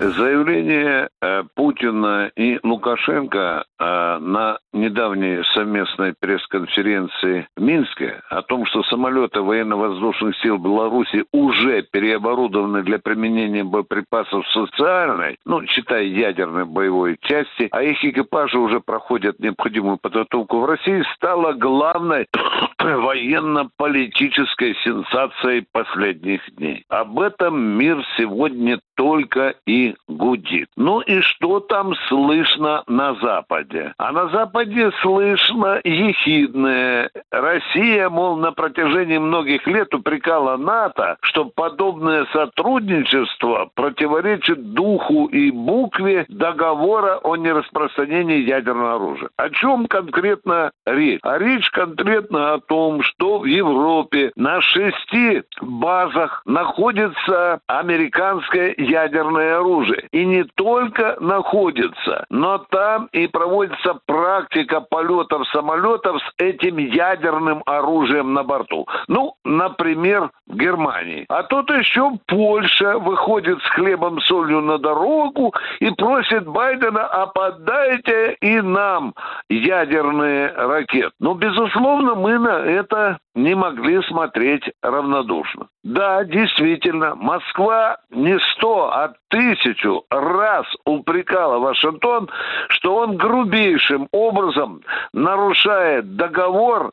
Заявление э, Путина и Лукашенко э, на недавней совместной пресс-конференции в Минске о том, что самолеты военно-воздушных сил Беларуси уже переоборудованы для применения боеприпасов социальной, ну, считай, ядерной боевой части, а их экипажи уже проходят необходимую подготовку в России, стало главной военно-политической сенсацией последних дней. Об этом мир сегодня только и гудит. Ну и что там слышно на Западе? А на Западе слышно ехидное. Россия, мол, на протяжении многих лет упрекала НАТО, что подобное сотрудничество противоречит духу и букве договора о нераспространении ядерного оружия. О чем конкретно речь? А речь конкретно о том, что в Европе на шести базах находится американское ядерное оружие. И не только находится, но там и проводится практика полетов самолетов с этим ядерным оружием на борту. Ну, например, в Германии. А тут еще Польша выходит с хлебом солью на дорогу и просит Байдена, а подайте и нам ядерные ракеты. Ну, безусловно, мы на это не могли смотреть равнодушно. Да, действительно, Москва не сто, а тысячу раз упрекала Вашингтон, что он грубейшим образом нарушает договор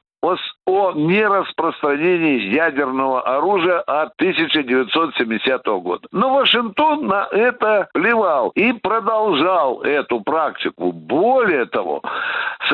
о, нераспространении ядерного оружия от 1970 года. Но Вашингтон на это плевал и продолжал эту практику. Более того,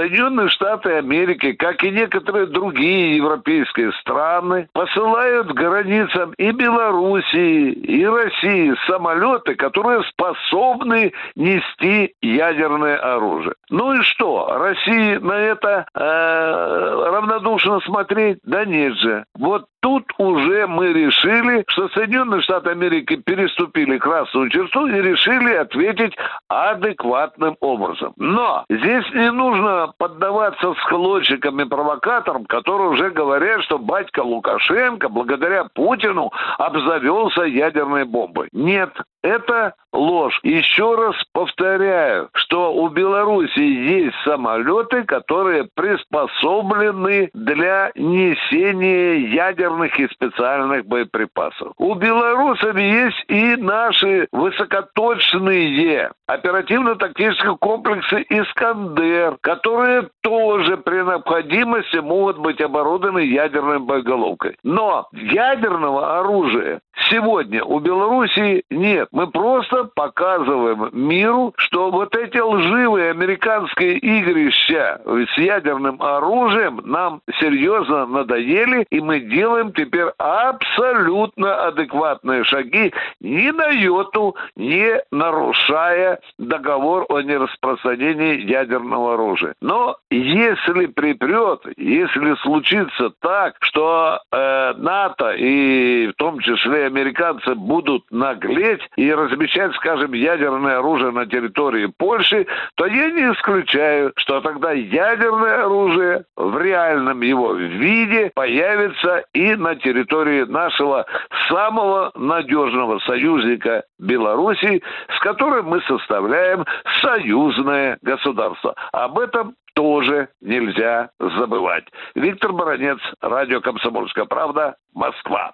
Соединенные Штаты Америки, как и некоторые другие европейские страны, посылают границам и Белоруссии, и России самолеты, которые способны нести ядерное оружие. Ну и что? России на это э, равнодушно смотреть? Да нет же. Вот тут уже мы решили, что Соединенные Штаты Америки переступили красную черту и решили ответить адекватным образом. Но здесь не нужно поддаваться схлочикам и провокаторам, которые уже говорят, что батька Лукашенко благодаря Путину обзавелся ядерной бомбой. Нет, это ложь. Еще раз повторяю, что у Беларуси есть самолеты, которые приспособлены для несения ядерных и специальных боеприпасов. У белорусов есть и наши высокоточные оперативно-тактические комплексы «Искандер», которые тоже при необходимости могут быть оборудованы ядерной боеголовкой. Но ядерного оружия сегодня у Беларуси нет. Мы просто показываем миру, что вот эти лживые американские игрища с ядерным оружием нам серьезно надоели, и мы делаем теперь абсолютно адекватные шаги, ни на йоту не нарушая договор о нераспространении ядерного оружия. Но если припрет, если случится так, что э, НАТО и в том числе американцы будут наглеть и размещать, скажем, ядерное оружие на территории Польши, то я не исключаю, что тогда ядерное оружие в реальном его виде появится и на территории нашего самого надежного союзника Беларуси, с которым мы составляем союзное государство. Об этом тоже нельзя забывать. Виктор Баранец, радио «Комсомольская правда», Москва.